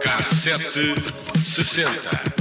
Cassete 60.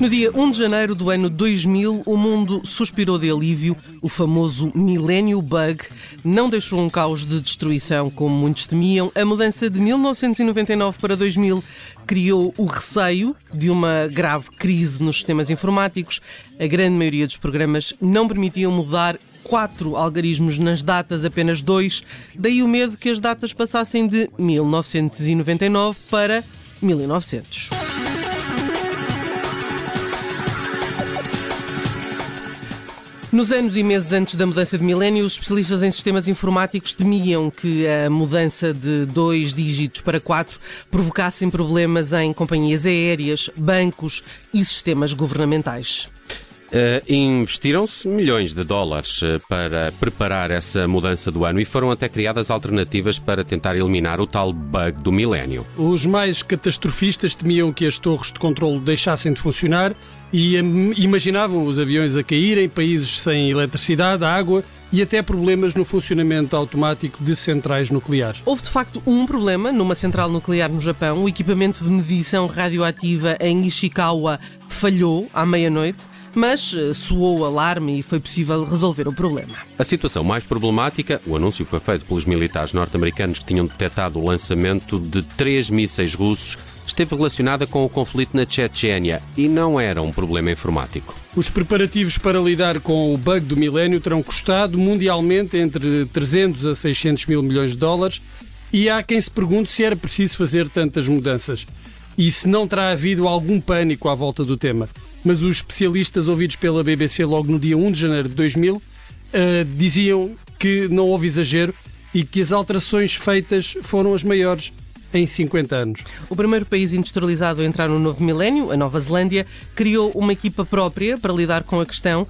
No dia 1 de janeiro do ano 2000, o mundo suspirou de alívio. O famoso Millennium Bug não deixou um caos de destruição como muitos temiam. A mudança de 1999 para 2000 criou o receio de uma grave crise nos sistemas informáticos. A grande maioria dos programas não permitiam mudar quatro algarismos nas datas, apenas dois. Daí o medo que as datas passassem de 1999 para 1900. Nos anos e meses antes da mudança de milénio, os especialistas em sistemas informáticos temiam que a mudança de dois dígitos para quatro provocassem problemas em companhias aéreas, bancos e sistemas governamentais. Uh, Investiram-se milhões de dólares uh, para preparar essa mudança do ano e foram até criadas alternativas para tentar eliminar o tal bug do milénio. Os mais catastrofistas temiam que as torres de controlo deixassem de funcionar e um, imaginavam os aviões a caírem, países sem eletricidade, água e até problemas no funcionamento automático de centrais nucleares. Houve de facto um problema numa central nuclear no Japão. O equipamento de medição radioativa em Ishikawa falhou à meia-noite mas eh, soou o alarme e foi possível resolver o problema. A situação mais problemática, o anúncio foi feito pelos militares norte-americanos que tinham detectado o lançamento de três mísseis russos, esteve relacionada com o conflito na Chechênia e não era um problema informático. Os preparativos para lidar com o bug do milénio terão custado mundialmente entre 300 a 600 mil milhões de dólares e há quem se pergunte se era preciso fazer tantas mudanças e se não terá havido algum pânico à volta do tema mas os especialistas ouvidos pela BBC logo no dia 1 de janeiro de 2000 uh, eh, diziam que não houve exagero e que as alterações feitas foram as maiores em 50 anos. O primeiro país industrializado a entrar no novo milénio, a Nova Zelândia, criou uma equipa própria para lidar com a questão uh,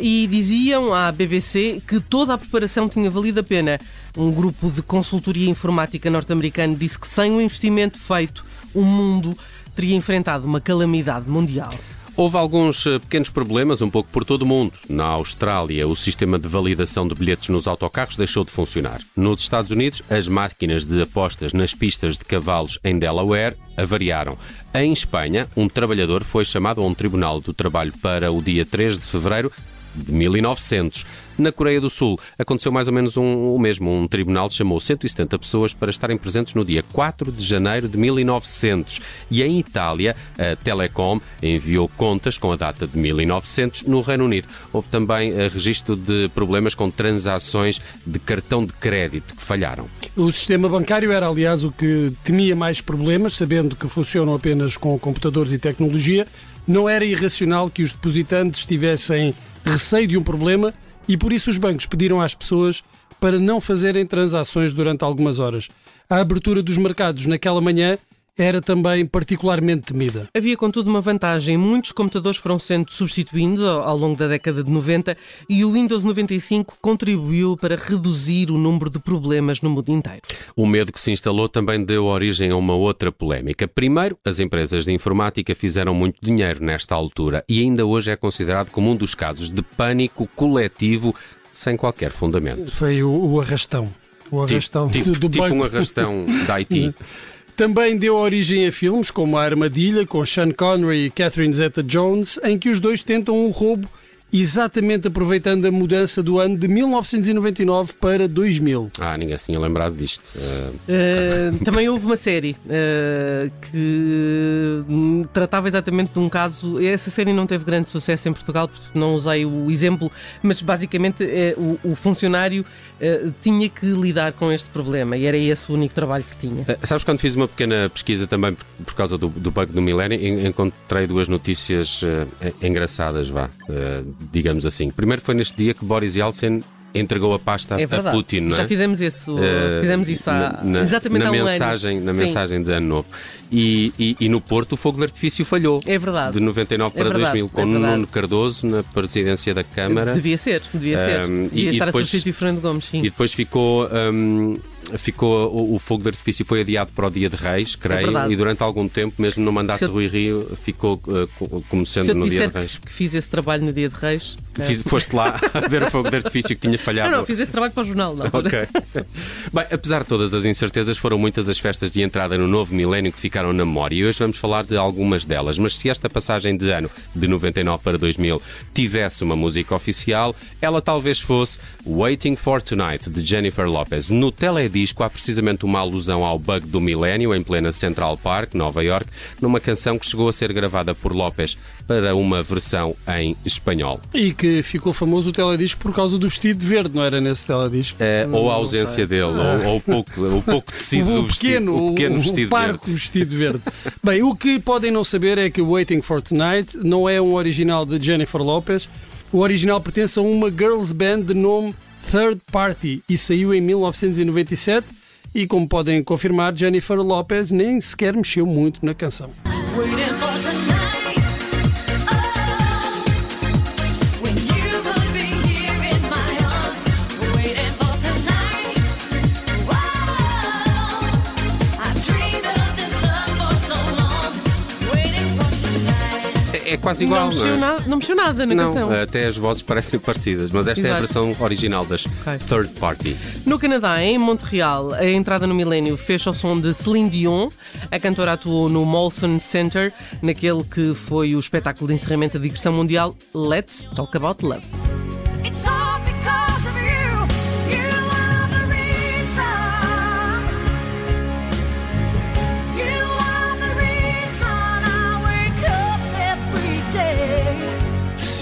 e diziam à BBC que toda a preparação tinha valido a pena. Um grupo de consultoria informática norte-americano disse que sem o investimento feito, o mundo teria enfrentado uma calamidade mundial. Houve alguns eh, pequenos problemas, um pouco por todo o mundo. Na Austrália, o sistema de validação de bilhetes nos autocarros deixou de funcionar. Nos Estados Unidos, as máquinas de apostas nas pistas de cavalos em Delaware avariaram. Em Espanha, um trabalhador foi chamado a um tribunal do trabalho para o dia 3 de fevereiro de 1900. Na Coreia do Sul aconteceu mais ou menos um, o mesmo. Um tribunal chamou 170 pessoas para estarem presentes no dia 4 de janeiro de 1900. E em Itália, a Telecom enviou contas com a data de 1900. No Reino Unido houve também eh, registro de problemas com transações de cartão de crédito que falharam. O sistema bancário era, aliás, o que temia mais problemas, sabendo que funcionam apenas com computadores e tecnologia. Não era irracional que os depositantes tivessem receio de um problema e por isso os bancos pediram às pessoas para não fazerem transações durante algumas horas. A abertura dos mercados naquela manhã era também particularmente temida. Havia, contudo, uma vantagem. Muitos computadores foram sendo substituídos ao longo da década de 90 e o Windows 95 contribuiu para reduzir o número de problemas no mundo inteiro. O medo que se instalou também deu origem a uma outra polémica. Primeiro, as empresas de informática fizeram muito dinheiro nesta altura e ainda hoje é considerado como um dos casos de pânico coletivo sem qualquer fundamento. Foi o, o arrastão. O arrastão tipo, do, do tipo banco. um arrastão da IT. Também deu origem a filmes como A Armadilha, com Sean Connery e Catherine Zeta-Jones, em que os dois tentam um roubo exatamente aproveitando a mudança do ano de 1999 para 2000. Ah, ninguém se tinha lembrado disto. Uh... Uh, também houve uma série uh, que tratava exatamente de um caso. Essa série não teve grande sucesso em Portugal, porque não usei o exemplo, mas basicamente o, o, funcionário tinha que lidar com este problema e era esse o único trabalho que tinha. sabes, quando fiz uma pequena pesquisa também por, por causa do, do bug do milénio, encontrei duas notícias engraçadas, vá digamos assim. Primeiro foi neste dia que Boris Yeltsin entregou a pasta É a. Putin, é? Já fizemos isso, Eh, fizemos isso há, na, exatamente na há um mensagem, ano. Na Sim. mensagem de Ano Novo. E, e- e no Porto o fogo de artifício falhou. É verdade. De 99 para É verdade, 2000, com é. Nuno Cardoso na presidência da Câmara. Devia ser, devia ser. Um, e- devia e estar depois- a substituir Fernando Gomes, sim. E depois ficou, hum, ficou o, o fogo de artifício foi adiado para o Dia de Reis, creio, É e durante algum tempo, mesmo no mandato eu- de Rui Rio, ficou uh, co- como sendo no Dia de Reis. que fiz esse trabalho no dia de Reis. Fiz- foste lá a ver o fogo de artifício que tinha falhado. Não, não, fiz esse trabalho para o jornal, não. Ok. Bem, apesar de todas as incertezas, foram muitas as festas de entrada no novo milénio que ficaram na memória e hoje vamos falar de algumas delas. Mas se esta passagem de ano, de 99 para 2000, tivesse uma música oficial, ela talvez fosse Waiting for Tonight, de Jennifer Lopez. No teledisco há precisamente uma alusão ao bug do milénio em plena Central Park, Nova York, numa canção que chegou a ser gravada por Lopez para uma versão em espanhol. E que ficou famoso o teledisco por causa do vestido verde, não era nesse teledisco? Eh, ou a ausência dele, ou, ou o pouco, o pouco tecido o do vestido, pequeno, o pequeno o, vestido o parco verde. vestido verde. Bem, o que podem não saber é que o Waiting for Tonight não é um original de Jennifer Lopez. O original pertence a uma girls band de nome Third Party e saiu em 1997. E como podem confirmar, Jennifer Lopez nem sequer mexeu muito na canção. Waiting for tonight. É, quase igual, não, não, mexeu é? nada, não mexeu nada na Não, canção. até as vozes parecem parecidas, mas esta é a Exato. versão original das Third Party. No Canadá, em Montreal, a entrada no milénio fez ao som de Celine Dion. A cantora atuou no Molson Center, naquele que foi o espetáculo de encerramento da digressão mundial Let's Talk About Love.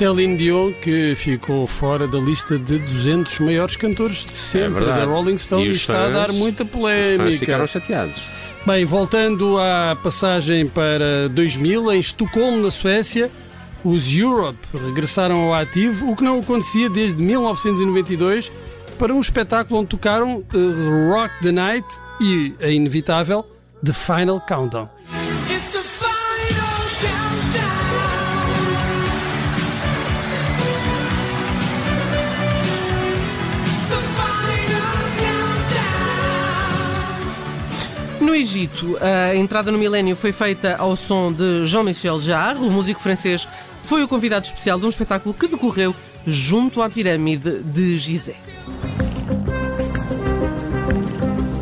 Celine Dion, que ficou fora da lista de 200 maiores cantores de sempre É da Rolling Stone E e está a fãs- dar muita Os fãs polémica. ficaram chateados. Bem, voltando à passagem para 2000, em Estocolmo, na Suécia, os Europe regressaram ao ativo, o que não acontecia desde 1992, para um espetáculo onde tocaram eh, Rock the Night e a inevitável The Final Countdown. No Egito, a entrada no milénio foi feita ao som de Jean-Michel Jarre, o músico francês foi o convidado especial de um espetáculo que decorreu junto à pirâmide de Gizé.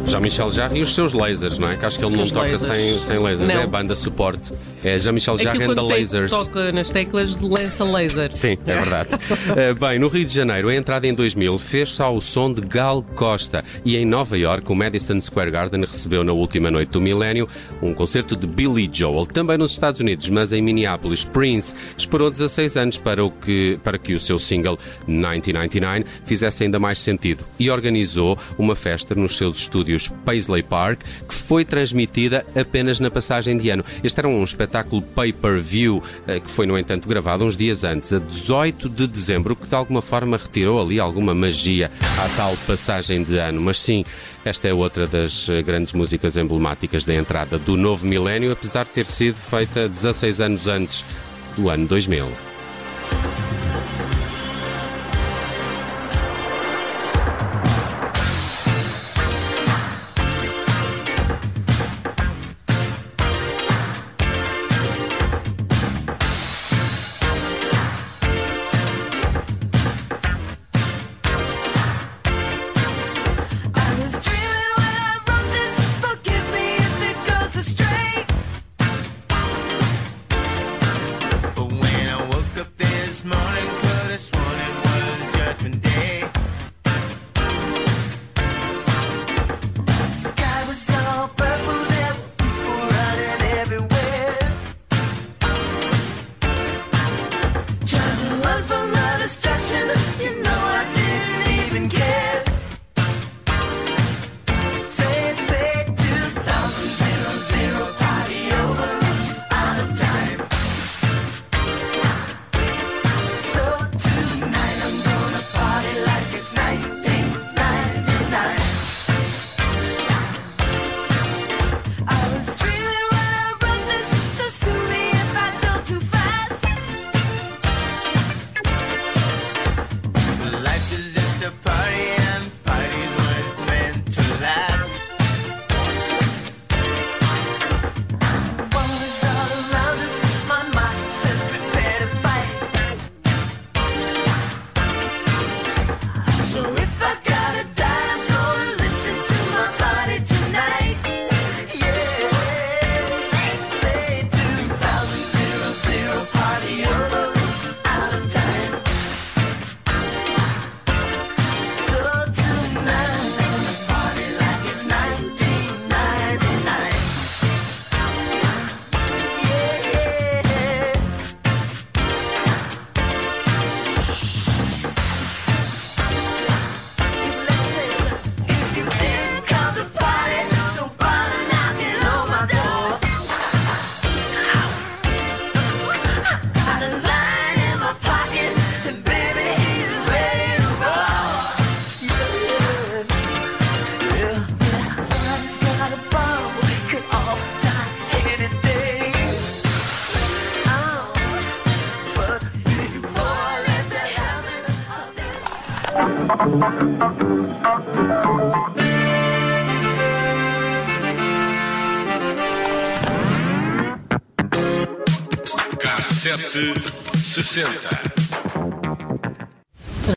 Jean-Michel Jarre e os seus lasers, não é? Que acho que ele não toca lasers. sem, sem lasers. Não. É a banda suporte. É Jean-Michel Jarre the quando tem- Lasers. toca nas teclas lança laser. Sim, é verdade. Eh, bem, no Rio de Janeiro, a entrada em 2000 fez-se ao som de Gal Costa e em Nova York, o Madison Square Garden recebeu na última noite do milénio um concerto de Billy Joel. Também nos Estados Unidos, mas em Minneapolis, Prince esperou 16 anos para, o que, para que o seu single 1999 fizesse ainda mais sentido e organizou uma festa nos seus estúdios Paisley Park que foi transmitida apenas na passagem de ano. Este era um espetáculo pay-per-view eh, que foi, no entanto, gravado uns dias antes, a 18 de dezembro, que de alguma forma retirou ali alguma magia à tal passagem de ano. Mas sim, esta é outra das eh, grandes músicas emblemáticas da entrada do novo milénio, apesar de ter sido feita 16 anos antes do ano 2000. Cassete 60.